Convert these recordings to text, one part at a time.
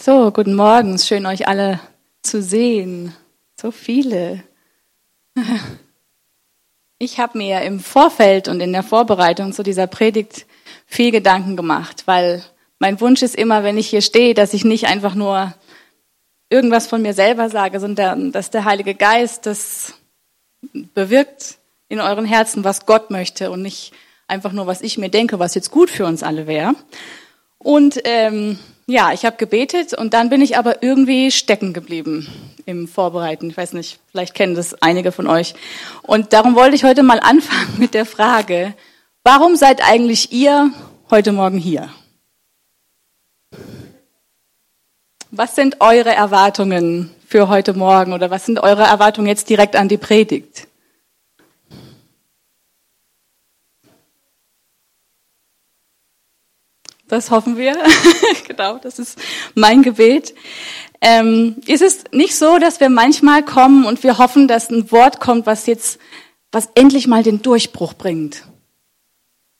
So, guten Morgen. Es ist schön, euch alle zu sehen. So viele. Ich habe mir im Vorfeld und in der Vorbereitung zu dieser Predigt viel Gedanken gemacht, weil mein Wunsch ist immer, wenn ich hier stehe, dass ich nicht einfach nur irgendwas von mir selber sage, sondern dass der Heilige Geist das bewirkt in euren Herzen, was Gott möchte und nicht einfach nur, was ich mir denke, was jetzt gut für uns alle wäre. Und ähm, ja, ich habe gebetet und dann bin ich aber irgendwie stecken geblieben im Vorbereiten. Ich weiß nicht, vielleicht kennen das einige von euch. Und darum wollte ich heute mal anfangen mit der Frage, warum seid eigentlich ihr heute Morgen hier? Was sind eure Erwartungen für heute Morgen oder was sind eure Erwartungen jetzt direkt an die Predigt? Das hoffen wir. genau, das ist mein Gebet. Ähm, ist es nicht so, dass wir manchmal kommen und wir hoffen, dass ein Wort kommt, was jetzt, was endlich mal den Durchbruch bringt?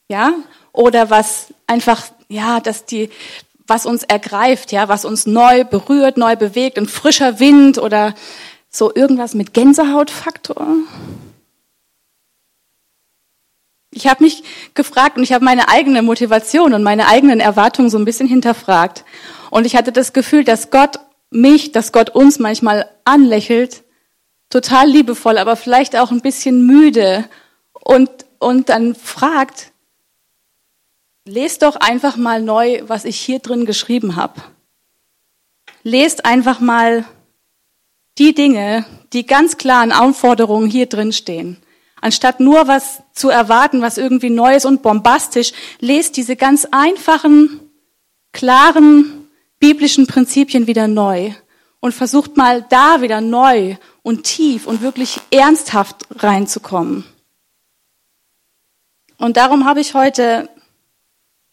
Ja? Oder was einfach, ja, dass die, was uns ergreift, ja, was uns neu berührt, neu bewegt, ein frischer Wind oder so irgendwas mit Gänsehautfaktor? Ich habe mich gefragt und ich habe meine eigene Motivation und meine eigenen Erwartungen so ein bisschen hinterfragt. Und ich hatte das Gefühl, dass Gott mich, dass Gott uns manchmal anlächelt, total liebevoll, aber vielleicht auch ein bisschen müde und, und dann fragt, lest doch einfach mal neu, was ich hier drin geschrieben habe. Lest einfach mal die Dinge, die ganz klaren Anforderungen hier drin stehen. Anstatt nur was zu erwarten, was irgendwie Neues und bombastisch, lest diese ganz einfachen, klaren biblischen Prinzipien wieder neu und versucht mal da wieder neu und tief und wirklich ernsthaft reinzukommen. Und darum habe ich heute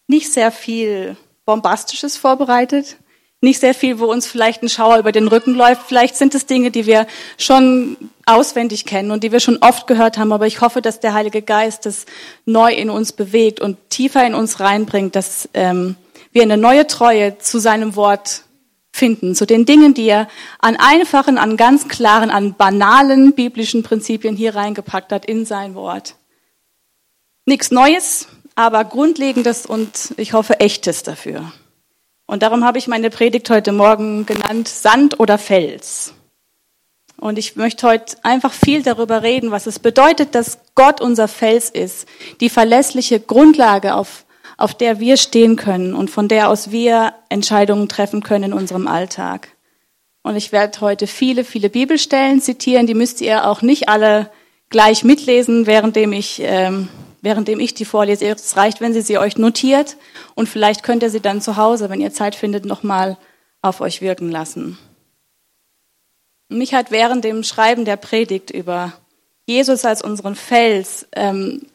nicht sehr viel Bombastisches vorbereitet, nicht sehr viel, wo uns vielleicht ein Schauer über den Rücken läuft. Vielleicht sind es Dinge, die wir schon auswendig kennen und die wir schon oft gehört haben. Aber ich hoffe, dass der Heilige Geist das neu in uns bewegt und tiefer in uns reinbringt, dass ähm, wir eine neue Treue zu seinem Wort finden, zu den Dingen, die er an einfachen, an ganz klaren, an banalen biblischen Prinzipien hier reingepackt hat in sein Wort. Nichts Neues, aber Grundlegendes und ich hoffe echtes dafür. Und darum habe ich meine Predigt heute Morgen genannt Sand oder Fels. Und ich möchte heute einfach viel darüber reden, was es bedeutet, dass Gott unser Fels ist, die verlässliche Grundlage, auf, auf der wir stehen können und von der aus wir Entscheidungen treffen können in unserem Alltag. Und ich werde heute viele, viele Bibelstellen zitieren, die müsst ihr auch nicht alle gleich mitlesen, währenddem ich ähm, währenddem ich die vorlese. Es reicht, wenn Sie sie euch notiert und vielleicht könnt ihr sie dann zu Hause, wenn ihr Zeit findet, nochmal auf euch wirken lassen. Mich hat während dem Schreiben der Predigt über Jesus als unseren Fels ähm,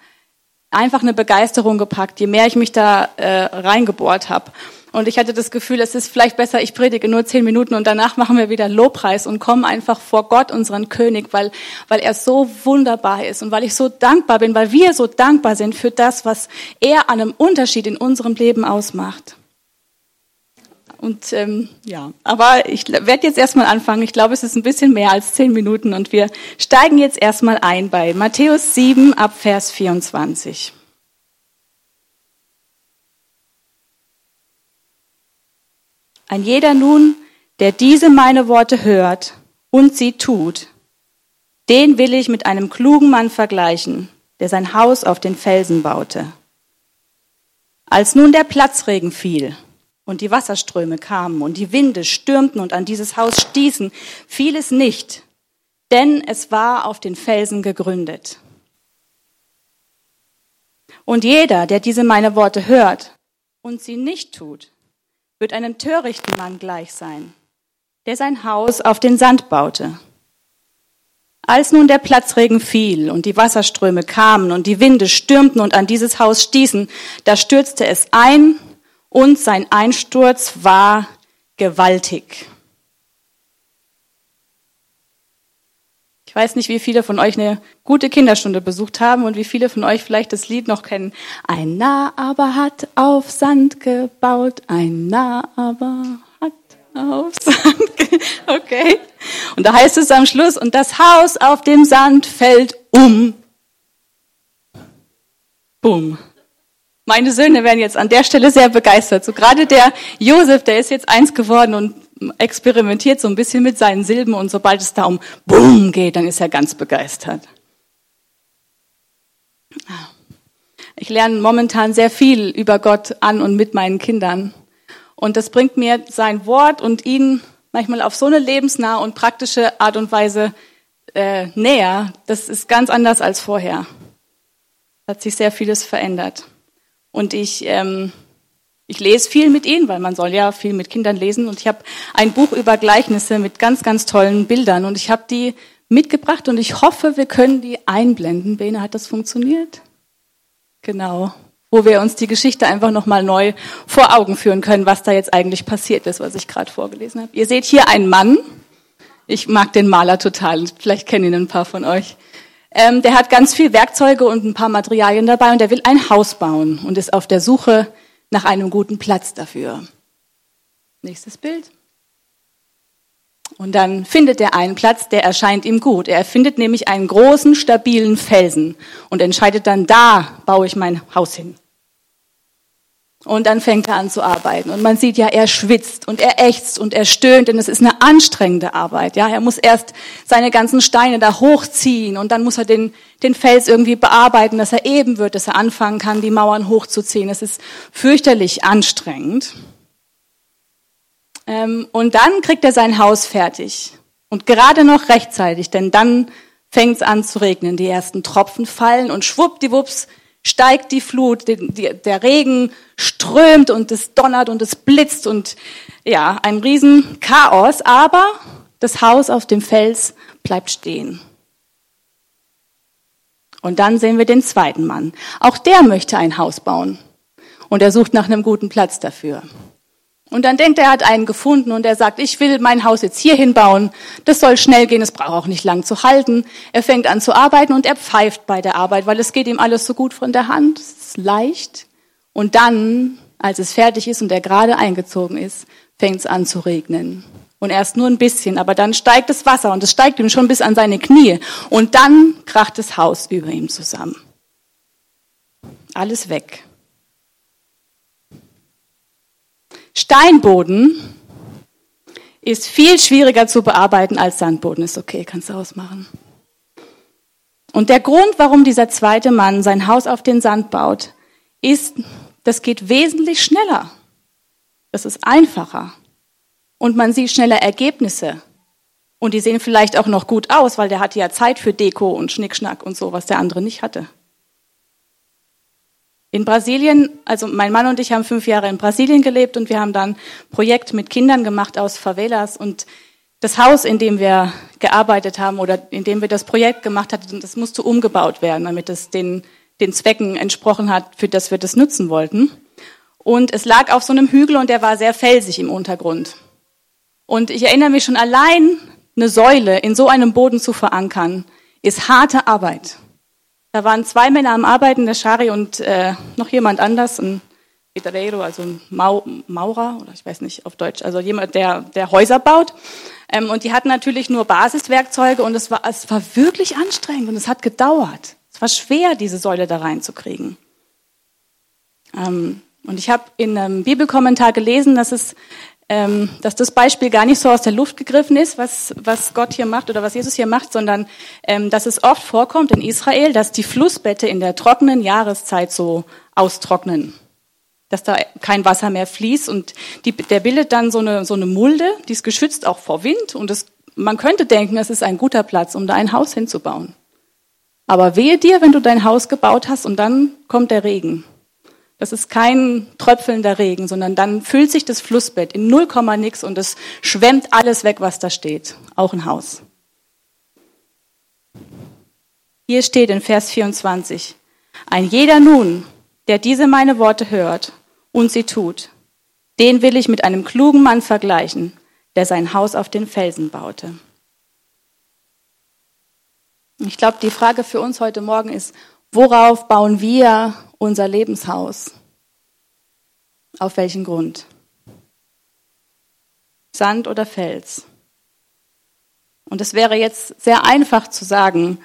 einfach eine Begeisterung gepackt, je mehr ich mich da äh, reingebohrt habe. Und ich hatte das Gefühl, es ist vielleicht besser, ich predige nur zehn Minuten und danach machen wir wieder Lobpreis und kommen einfach vor Gott, unseren König, weil, weil er so wunderbar ist und weil ich so dankbar bin, weil wir so dankbar sind für das, was er an einem Unterschied in unserem Leben ausmacht. Und ähm, ja, aber ich werde jetzt erstmal anfangen. Ich glaube, es ist ein bisschen mehr als zehn Minuten und wir steigen jetzt erstmal ein bei Matthäus 7 ab Vers 24. Ein jeder nun, der diese meine Worte hört und sie tut, den will ich mit einem klugen Mann vergleichen, der sein Haus auf den Felsen baute. Als nun der Platzregen fiel und die Wasserströme kamen und die Winde stürmten und an dieses Haus stießen, fiel es nicht, denn es war auf den Felsen gegründet. Und jeder, der diese meine Worte hört und sie nicht tut, wird einem törichten Mann gleich sein, der sein Haus auf den Sand baute. Als nun der Platzregen fiel und die Wasserströme kamen und die Winde stürmten und an dieses Haus stießen, da stürzte es ein und sein Einsturz war gewaltig. Ich weiß nicht, wie viele von euch eine gute Kinderstunde besucht haben und wie viele von euch vielleicht das Lied noch kennen. Ein Narr aber hat auf Sand gebaut, ein Narr aber hat auf Sand. Okay. Und da heißt es am Schluss, und das Haus auf dem Sand fällt um. Boom. Meine Söhne werden jetzt an der Stelle sehr begeistert. So gerade der Josef, der ist jetzt eins geworden und experimentiert so ein bisschen mit seinen Silben und sobald es da um Boom geht, dann ist er ganz begeistert. Ich lerne momentan sehr viel über Gott an und mit meinen Kindern. Und das bringt mir sein Wort und ihn manchmal auf so eine lebensnahe und praktische Art und Weise äh, näher. Das ist ganz anders als vorher. Hat sich sehr vieles verändert. Und ich, ähm, ich lese viel mit ihnen, weil man soll ja viel mit Kindern lesen. Und ich habe ein Buch über Gleichnisse mit ganz, ganz tollen Bildern. Und ich habe die mitgebracht und ich hoffe, wir können die einblenden. Bene, hat das funktioniert? Genau. Wo wir uns die Geschichte einfach nochmal neu vor Augen führen können, was da jetzt eigentlich passiert ist, was ich gerade vorgelesen habe. Ihr seht hier einen Mann. Ich mag den Maler total. Vielleicht kennen ihn ein paar von euch. Ähm, der hat ganz viel Werkzeuge und ein paar Materialien dabei und der will ein Haus bauen und ist auf der Suche nach einem guten Platz dafür. Nächstes Bild. Und dann findet er einen Platz, der erscheint ihm gut. Er findet nämlich einen großen, stabilen Felsen und entscheidet dann, da baue ich mein Haus hin. Und dann fängt er an zu arbeiten. Und man sieht ja, er schwitzt und er ächzt und er stöhnt, denn es ist eine anstrengende Arbeit. Ja, er muss erst seine ganzen Steine da hochziehen und dann muss er den, den Fels irgendwie bearbeiten, dass er eben wird, dass er anfangen kann, die Mauern hochzuziehen. Es ist fürchterlich anstrengend. Ähm, und dann kriegt er sein Haus fertig. Und gerade noch rechtzeitig, denn dann fängt es an zu regnen. Die ersten Tropfen fallen und schwuppdiwupps steigt die Flut, der Regen strömt und es donnert und es blitzt und ja, ein Riesenchaos, aber das Haus auf dem Fels bleibt stehen. Und dann sehen wir den zweiten Mann. Auch der möchte ein Haus bauen. Und er sucht nach einem guten Platz dafür. Und dann denkt er, er hat einen gefunden und er sagt, ich will mein Haus jetzt hier hinbauen. Das soll schnell gehen, es braucht auch nicht lang zu halten. Er fängt an zu arbeiten und er pfeift bei der Arbeit, weil es geht ihm alles so gut von der Hand. Es ist leicht. Und dann, als es fertig ist und er gerade eingezogen ist, fängt es an zu regnen. Und erst nur ein bisschen, aber dann steigt das Wasser und es steigt ihm schon bis an seine Knie. Und dann kracht das Haus über ihm zusammen. Alles weg. Steinboden ist viel schwieriger zu bearbeiten als Sandboden. Ist okay, kannst du ausmachen. Und der Grund, warum dieser zweite Mann sein Haus auf den Sand baut, ist, das geht wesentlich schneller. Das ist einfacher. Und man sieht schneller Ergebnisse. Und die sehen vielleicht auch noch gut aus, weil der hatte ja Zeit für Deko und Schnickschnack und so, was der andere nicht hatte. In Brasilien, also mein Mann und ich haben fünf Jahre in Brasilien gelebt und wir haben dann ein Projekt mit Kindern gemacht aus Favelas und das Haus, in dem wir gearbeitet haben oder in dem wir das Projekt gemacht hatten, das musste umgebaut werden, damit es den, den Zwecken entsprochen hat, für das wir das nutzen wollten. Und es lag auf so einem Hügel und der war sehr felsig im Untergrund. Und ich erinnere mich schon allein, eine Säule in so einem Boden zu verankern, ist harte Arbeit. Da waren zwei Männer am Arbeiten, der Schari und äh, noch jemand anders, ein Pedreiro, also ein Mau Maurer, oder ich weiß nicht auf Deutsch, also jemand, der, der Häuser baut. Ähm, und die hatten natürlich nur Basiswerkzeuge und es war, es war wirklich anstrengend und es hat gedauert. Es war schwer, diese Säule da reinzukriegen. Ähm, und ich habe in einem Bibelkommentar gelesen, dass es ähm, dass das Beispiel gar nicht so aus der Luft gegriffen ist, was, was Gott hier macht oder was Jesus hier macht, sondern ähm, dass es oft vorkommt in Israel, dass die Flussbette in der trockenen Jahreszeit so austrocknen, dass da kein Wasser mehr fließt und die, der bildet dann so eine, so eine Mulde, die ist geschützt auch vor Wind und das, man könnte denken, es ist ein guter Platz, um da ein Haus hinzubauen. Aber wehe dir, wenn du dein Haus gebaut hast und dann kommt der Regen das ist kein tröpfelnder Regen, sondern dann füllt sich das Flussbett in null Komma nix und es schwemmt alles weg, was da steht. Auch ein Haus. Hier steht in Vers 24, ein jeder nun, der diese meine Worte hört und sie tut, den will ich mit einem klugen Mann vergleichen, der sein Haus auf den Felsen baute. Ich glaube, die Frage für uns heute Morgen ist, worauf bauen wir unser Lebenshaus? Auf welchen Grund? Sand oder Fels. Und es wäre jetzt sehr einfach zu sagen,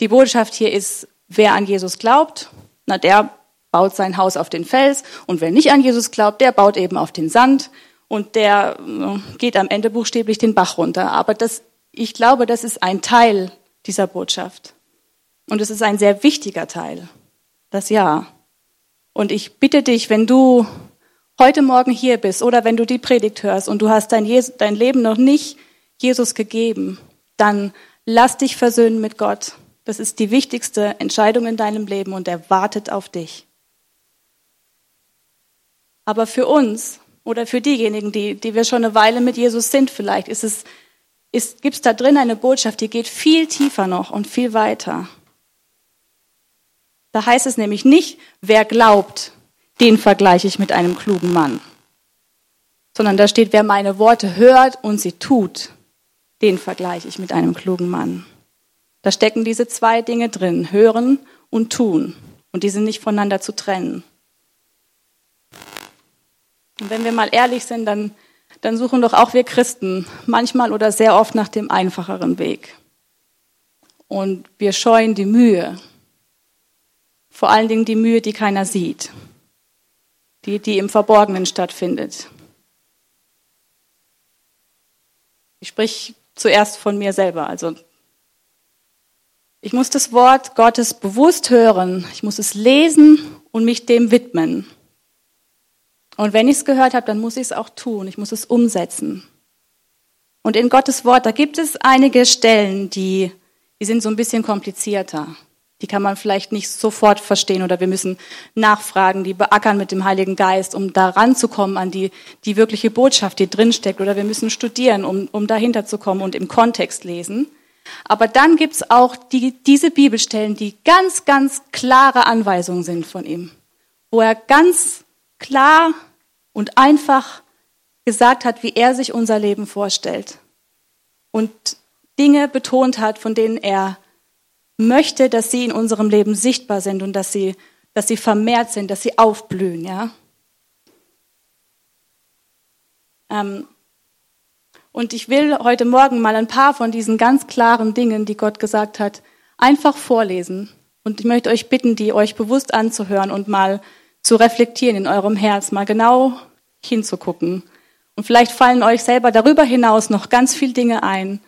die Botschaft hier ist, wer an Jesus glaubt, na der baut sein Haus auf den Fels und wer nicht an Jesus glaubt, der baut eben auf den Sand und der äh, geht am Ende buchstäblich den Bach runter. Aber das, ich glaube, das ist ein Teil dieser Botschaft. Und es ist ein sehr wichtiger Teil. Das Ja. Und ich bitte dich, wenn du heute Morgen hier bist oder wenn du die Predigt hörst und du hast dein, Jesus, dein Leben noch nicht Jesus gegeben, dann lass dich versöhnen mit Gott. Das ist die wichtigste Entscheidung in deinem Leben und er wartet auf dich. Aber für uns oder für diejenigen, die, die wir schon eine Weile mit Jesus sind, vielleicht ist es, ist, gibt es da drin eine Botschaft, die geht viel tiefer noch und viel weiter. Da heißt es nämlich nicht, wer glaubt, den vergleiche ich mit einem klugen Mann. Sondern da steht, wer meine Worte hört und sie tut, den vergleiche ich mit einem klugen Mann. Da stecken diese zwei Dinge drin, hören und tun. Und die sind nicht voneinander zu trennen. Und wenn wir mal ehrlich sind, dann, dann suchen doch auch wir Christen manchmal oder sehr oft nach dem einfacheren Weg. Und wir scheuen die Mühe, vor allen Dingen die Mühe, die keiner sieht, die, die im Verborgenen stattfindet. Ich sprich zuerst von mir selber. Also ich muss das Wort Gottes bewusst hören, ich muss es lesen und mich dem widmen. Und wenn ich es gehört habe, dann muss ich es auch tun, ich muss es umsetzen. Und in Gottes Wort, da gibt es einige Stellen, die, die sind so ein bisschen komplizierter. Die kann man vielleicht nicht sofort verstehen oder wir müssen nachfragen, die beackern mit dem Heiligen Geist, um da ranzukommen an die, die wirkliche Botschaft, die drinsteckt. Oder wir müssen studieren, um, um dahinter zu kommen und im Kontext lesen. Aber dann gibt's auch die, diese Bibelstellen, die ganz, ganz klare Anweisungen sind von ihm, wo er ganz klar und einfach gesagt hat, wie er sich unser Leben vorstellt und Dinge betont hat, von denen er möchte, dass sie in unserem Leben sichtbar sind und dass sie, dass sie vermehrt sind, dass sie aufblühen, ja. Ähm, und ich will heute Morgen mal ein paar von diesen ganz klaren Dingen, die Gott gesagt hat, einfach vorlesen. Und ich möchte euch bitten, die euch bewusst anzuhören und mal zu reflektieren in eurem Herz, mal genau hinzugucken. Und vielleicht fallen euch selber darüber hinaus noch ganz viele Dinge ein,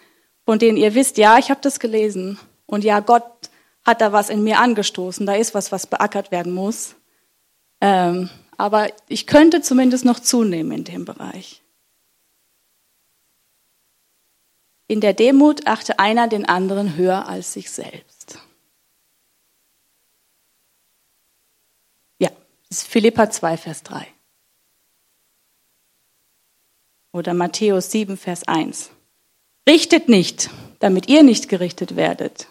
von denen ihr wisst, ja, ich habe das gelesen. Und ja, Gott hat da was in mir angestoßen, da ist was, was beackert werden muss. Ähm, aber ich könnte zumindest noch zunehmen in dem Bereich. In der Demut achte einer den anderen höher als sich selbst. Ja, das ist Philippa 2, Vers 3. Oder Matthäus 7, Vers 1. Richtet nicht, damit ihr nicht gerichtet werdet.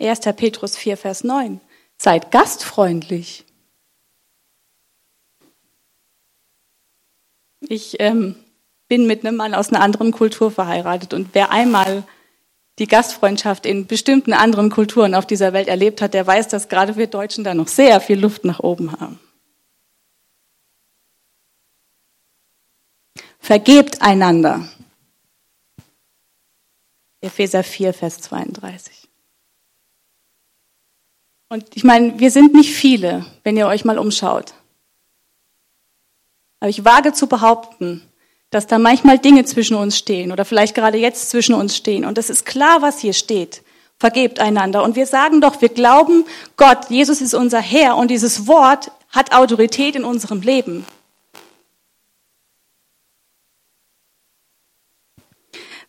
1. Petrus 4, Vers 9. Seid gastfreundlich. Ich ähm, bin mit einem Mann aus einer anderen Kultur verheiratet und wer einmal die Gastfreundschaft in bestimmten anderen Kulturen auf dieser Welt erlebt hat, der weiß, dass gerade wir Deutschen da noch sehr viel Luft nach oben haben. Vergebt einander. Epheser 4, Vers 32. Und ich meine, wir sind nicht viele, wenn ihr euch mal umschaut. Aber ich wage zu behaupten, dass da manchmal Dinge zwischen uns stehen oder vielleicht gerade jetzt zwischen uns stehen. Und es ist klar, was hier steht. Vergebt einander. Und wir sagen doch, wir glauben Gott, Jesus ist unser Herr und dieses Wort hat Autorität in unserem Leben.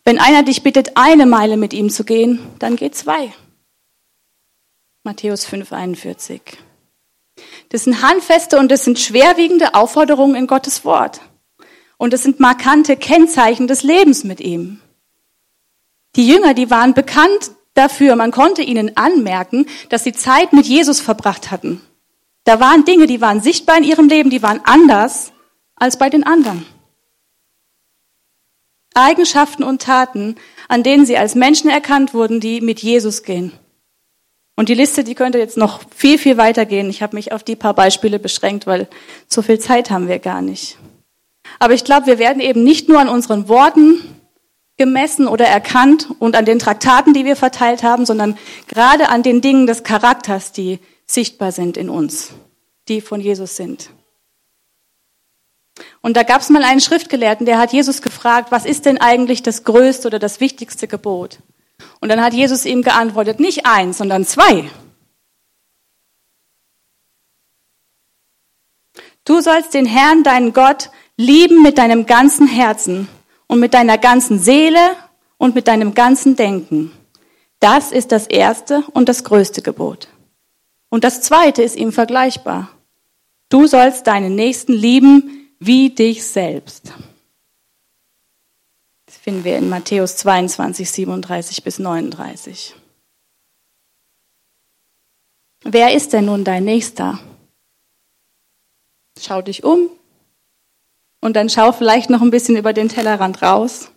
Wenn einer dich bittet, eine Meile mit ihm zu gehen, dann geh zwei. Matthäus 5, 41. Das sind handfeste und das sind schwerwiegende Aufforderungen in Gottes Wort. Und das sind markante Kennzeichen des Lebens mit ihm. Die Jünger, die waren bekannt dafür, man konnte ihnen anmerken, dass sie Zeit mit Jesus verbracht hatten. Da waren Dinge, die waren sichtbar in ihrem Leben, die waren anders als bei den anderen. Eigenschaften und Taten, an denen sie als Menschen erkannt wurden, die mit Jesus gehen. Und die Liste, die könnte jetzt noch viel, viel weitergehen. Ich habe mich auf die paar Beispiele beschränkt, weil so viel Zeit haben wir gar nicht. Aber ich glaube, wir werden eben nicht nur an unseren Worten gemessen oder erkannt und an den Traktaten, die wir verteilt haben, sondern gerade an den Dingen des Charakters, die sichtbar sind in uns, die von Jesus sind. Und da gab es mal einen Schriftgelehrten, der hat Jesus gefragt, was ist denn eigentlich das größte oder das wichtigste Gebot? Und dann hat Jesus ihm geantwortet, nicht eins, sondern zwei. Du sollst den Herrn, deinen Gott, lieben mit deinem ganzen Herzen und mit deiner ganzen Seele und mit deinem ganzen Denken. Das ist das erste und das größte Gebot. Und das zweite ist ihm vergleichbar. Du sollst deinen Nächsten lieben wie dich selbst. Das finden wir in Matthäus 22, 37 bis 39. Wer ist denn nun dein Nächster? Schau dich um und dann schau vielleicht noch ein bisschen über den Tellerrand raus.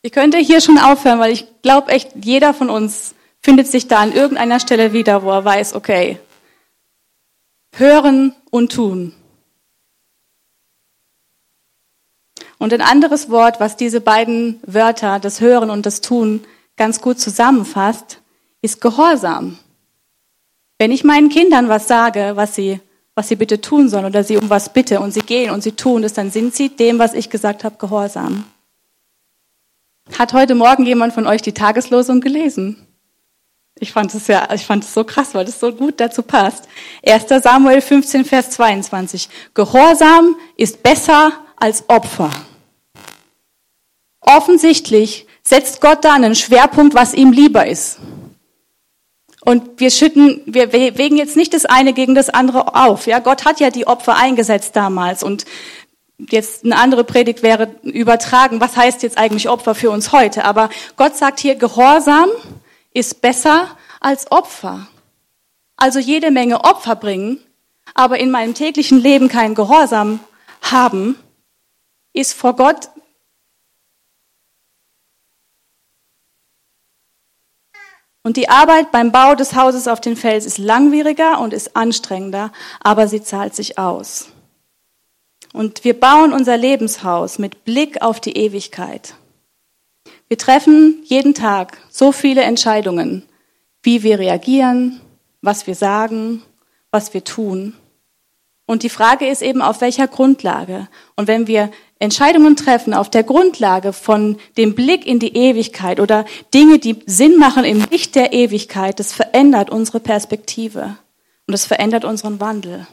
Ich könnte hier schon aufhören, weil ich glaube echt, jeder von uns findet sich da an irgendeiner Stelle wieder, wo er weiß, okay, hören und tun. Und ein anderes Wort, was diese beiden Wörter, das Hören und das Tun, ganz gut zusammenfasst, ist Gehorsam. Wenn ich meinen Kindern was sage, was sie, was sie bitte tun sollen oder sie um was bitte und sie gehen und sie tun es, dann sind sie dem, was ich gesagt habe, gehorsam. Hat heute Morgen jemand von euch die Tageslosung gelesen? Ich fand es ja, ich fand es so krass, weil das so gut dazu passt. 1. Samuel 15, Vers 22. Gehorsam ist besser als Opfer. Offensichtlich setzt Gott da einen Schwerpunkt, was ihm lieber ist. Und wir schütten, wir wägen jetzt nicht das eine gegen das andere auf. Ja, Gott hat ja die Opfer eingesetzt damals und jetzt eine andere Predigt wäre übertragen, was heißt jetzt eigentlich Opfer für uns heute? Aber Gott sagt hier, Gehorsam ist besser als Opfer. Also jede Menge Opfer bringen, aber in meinem täglichen Leben keinen Gehorsam haben, ist vor Gott Und die Arbeit beim Bau des Hauses auf den Fels ist langwieriger und ist anstrengender, aber sie zahlt sich aus. Und wir bauen unser Lebenshaus mit Blick auf die Ewigkeit. Wir treffen jeden Tag so viele Entscheidungen, wie wir reagieren, was wir sagen, was wir tun. Und die Frage ist eben, auf welcher Grundlage. Und wenn wir Entscheidungen treffen auf der Grundlage von dem Blick in die Ewigkeit oder Dinge, die Sinn machen im Licht der Ewigkeit, das verändert unsere Perspektive und das verändert unseren Wandel.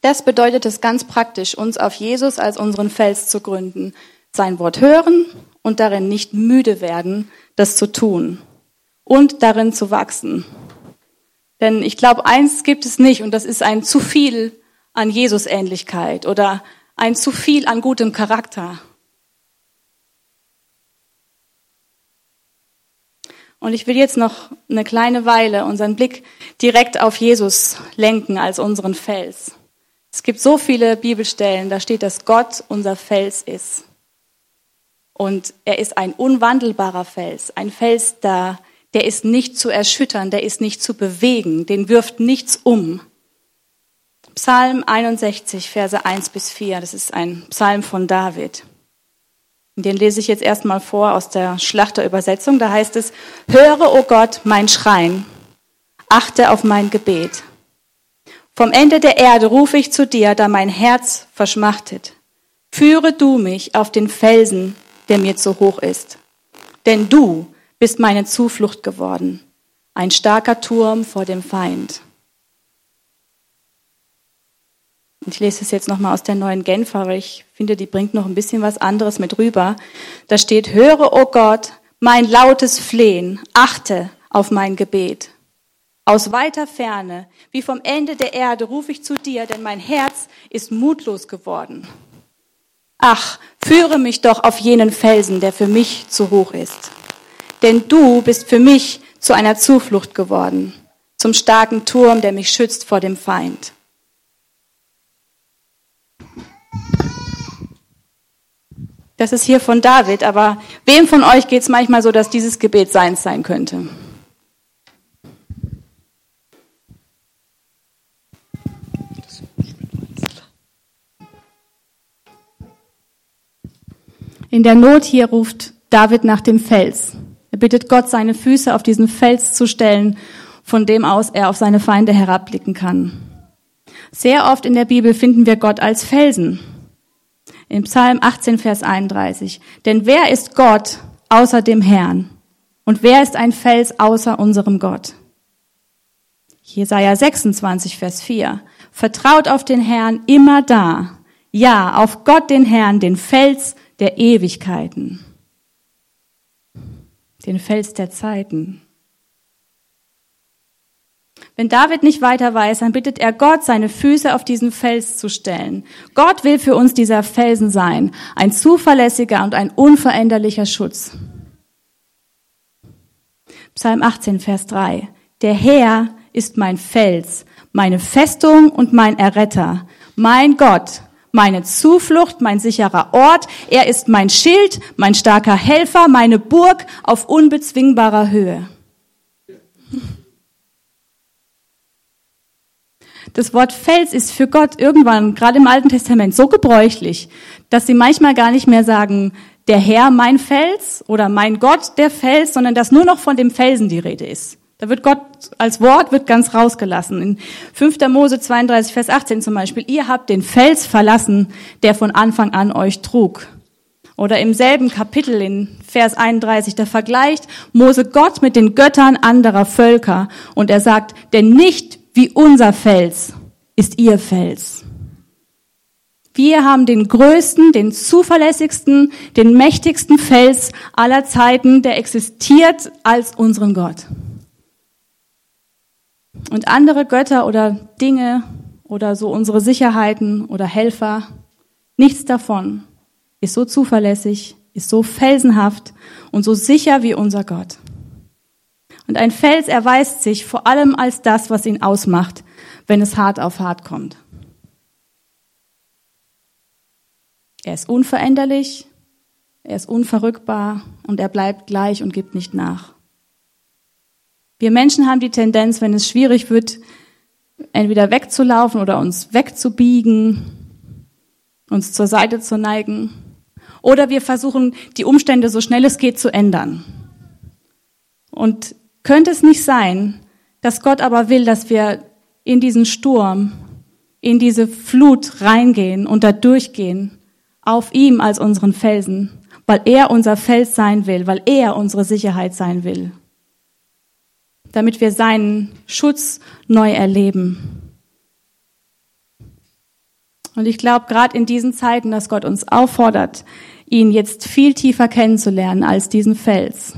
Das bedeutet es ganz praktisch, uns auf Jesus als unseren Fels zu gründen, sein Wort hören und darin nicht müde werden, das zu tun und darin zu wachsen. Denn ich glaube, eins gibt es nicht und das ist ein zu viel an Jesusähnlichkeit oder ein zu viel an gutem Charakter. Und ich will jetzt noch eine kleine Weile unseren Blick direkt auf Jesus lenken als unseren Fels. Es gibt so viele Bibelstellen, da steht, dass Gott unser Fels ist. Und er ist ein unwandelbarer Fels, ein Fels, da, der ist nicht zu erschüttern, der ist nicht zu bewegen, den wirft nichts um. Psalm 61, Verse 1 bis 4, das ist ein Psalm von David. Den lese ich jetzt erstmal vor aus der Schlachterübersetzung. Da heißt es, höre, o oh Gott, mein Schrein, achte auf mein Gebet. Vom Ende der Erde rufe ich zu dir, da mein Herz verschmachtet. Führe du mich auf den Felsen, der mir zu hoch ist. Denn du bist meine Zuflucht geworden, ein starker Turm vor dem Feind. Ich lese es jetzt nochmal aus der neuen Genfer, weil ich finde, die bringt noch ein bisschen was anderes mit rüber. Da steht, höre, o oh Gott, mein lautes Flehen, achte auf mein Gebet. Aus weiter Ferne, wie vom Ende der Erde, rufe ich zu dir, denn mein Herz ist mutlos geworden. Ach, führe mich doch auf jenen Felsen, der für mich zu hoch ist. Denn du bist für mich zu einer Zuflucht geworden, zum starken Turm, der mich schützt vor dem Feind. Das ist hier von David, aber wem von euch geht es manchmal so, dass dieses Gebet seins sein könnte? In der Not hier ruft David nach dem Fels. Bittet Gott, seine Füße auf diesen Fels zu stellen, von dem aus er auf seine Feinde herabblicken kann. Sehr oft in der Bibel finden wir Gott als Felsen. Im Psalm 18, Vers 31. Denn wer ist Gott außer dem Herrn? Und wer ist ein Fels außer unserem Gott? Jesaja 26, Vers 4. Vertraut auf den Herrn immer da. Ja, auf Gott den Herrn, den Fels der Ewigkeiten. Den Fels der Zeiten. Wenn David nicht weiter weiß, dann bittet er Gott, seine Füße auf diesen Fels zu stellen. Gott will für uns dieser Felsen sein, ein zuverlässiger und ein unveränderlicher Schutz. Psalm 18, Vers 3. Der Herr ist mein Fels, meine Festung und mein Erretter, mein Gott, meine Zuflucht, mein sicherer Ort. Er ist mein Schild, mein starker Helfer, meine Burg auf unbezwingbarer Höhe. Das Wort Fels ist für Gott irgendwann, gerade im Alten Testament, so gebräuchlich, dass sie manchmal gar nicht mehr sagen, der Herr mein Fels oder mein Gott der Fels, sondern dass nur noch von dem Felsen die Rede ist. Da wird Gott als Wort wird ganz rausgelassen. In 5. Mose 32, Vers 18 zum Beispiel, ihr habt den Fels verlassen, der von Anfang an euch trug. Oder im selben Kapitel in Vers 31, da vergleicht Mose Gott mit den Göttern anderer Völker und er sagt, denn nicht wie unser Fels ist ihr Fels. Wir haben den größten, den zuverlässigsten, den mächtigsten Fels aller Zeiten, der existiert als unseren Gott. Und andere Götter oder Dinge oder so unsere Sicherheiten oder Helfer, nichts davon ist so zuverlässig, ist so felsenhaft und so sicher wie unser Gott. Und ein Fels erweist sich vor allem als das, was ihn ausmacht, wenn es hart auf hart kommt. Er ist unveränderlich, er ist unverrückbar und er bleibt gleich und gibt nicht nach. Wir Menschen haben die Tendenz, wenn es schwierig wird, entweder wegzulaufen oder uns wegzubiegen, uns zur Seite zu neigen. Oder wir versuchen, die Umstände so schnell es geht zu ändern. Und könnte es nicht sein, dass Gott aber will, dass wir in diesen Sturm, in diese Flut reingehen und da durchgehen, auf ihm als unseren Felsen, weil er unser Fels sein will, weil er unsere Sicherheit sein will, damit wir seinen Schutz neu erleben. Und ich glaube, gerade in diesen Zeiten, dass Gott uns auffordert, ihn jetzt viel tiefer kennenzulernen als diesen Fels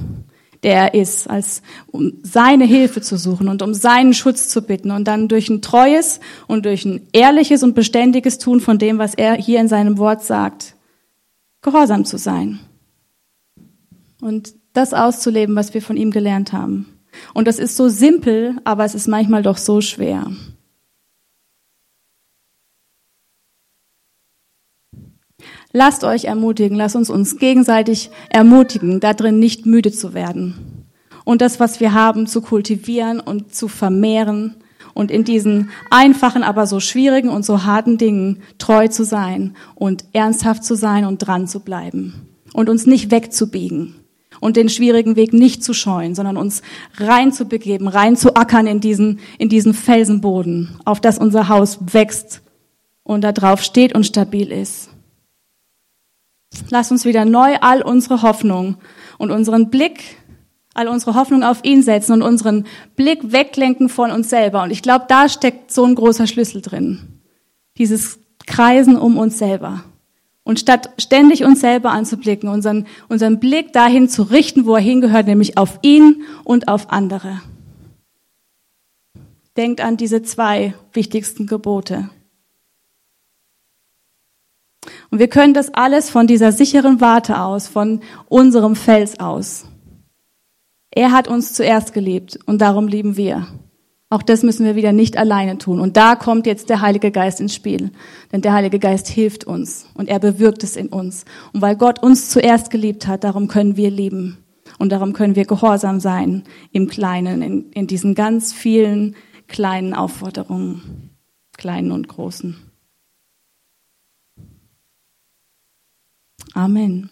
der er ist, als um seine Hilfe zu suchen und um seinen Schutz zu bitten und dann durch ein treues und durch ein ehrliches und beständiges Tun von dem, was er hier in seinem Wort sagt, gehorsam zu sein und das auszuleben, was wir von ihm gelernt haben. Und das ist so simpel, aber es ist manchmal doch so schwer. Lasst euch ermutigen, lasst uns uns gegenseitig ermutigen, da drin nicht müde zu werden. Und das, was wir haben, zu kultivieren und zu vermehren und in diesen einfachen, aber so schwierigen und so harten Dingen treu zu sein und ernsthaft zu sein und dran zu bleiben und uns nicht wegzubiegen und den schwierigen Weg nicht zu scheuen, sondern uns reinzubegeben, reinzuackern in diesen, in diesen Felsenboden, auf das unser Haus wächst und da drauf steht und stabil ist. Lass uns wieder neu all unsere Hoffnung und unseren Blick, all unsere Hoffnung auf ihn setzen und unseren Blick weglenken von uns selber. Und ich glaube, da steckt so ein großer Schlüssel drin. Dieses Kreisen um uns selber. Und statt ständig uns selber anzublicken, unseren, unseren Blick dahin zu richten, wo er hingehört, nämlich auf ihn und auf andere. Denkt an diese zwei wichtigsten Gebote. Und wir können das alles von dieser sicheren Warte aus, von unserem Fels aus. Er hat uns zuerst geliebt und darum lieben wir. Auch das müssen wir wieder nicht alleine tun. Und da kommt jetzt der Heilige Geist ins Spiel. Denn der Heilige Geist hilft uns und er bewirkt es in uns. Und weil Gott uns zuerst geliebt hat, darum können wir lieben. Und darum können wir gehorsam sein im Kleinen, in, in diesen ganz vielen kleinen Aufforderungen, kleinen und großen. Amen.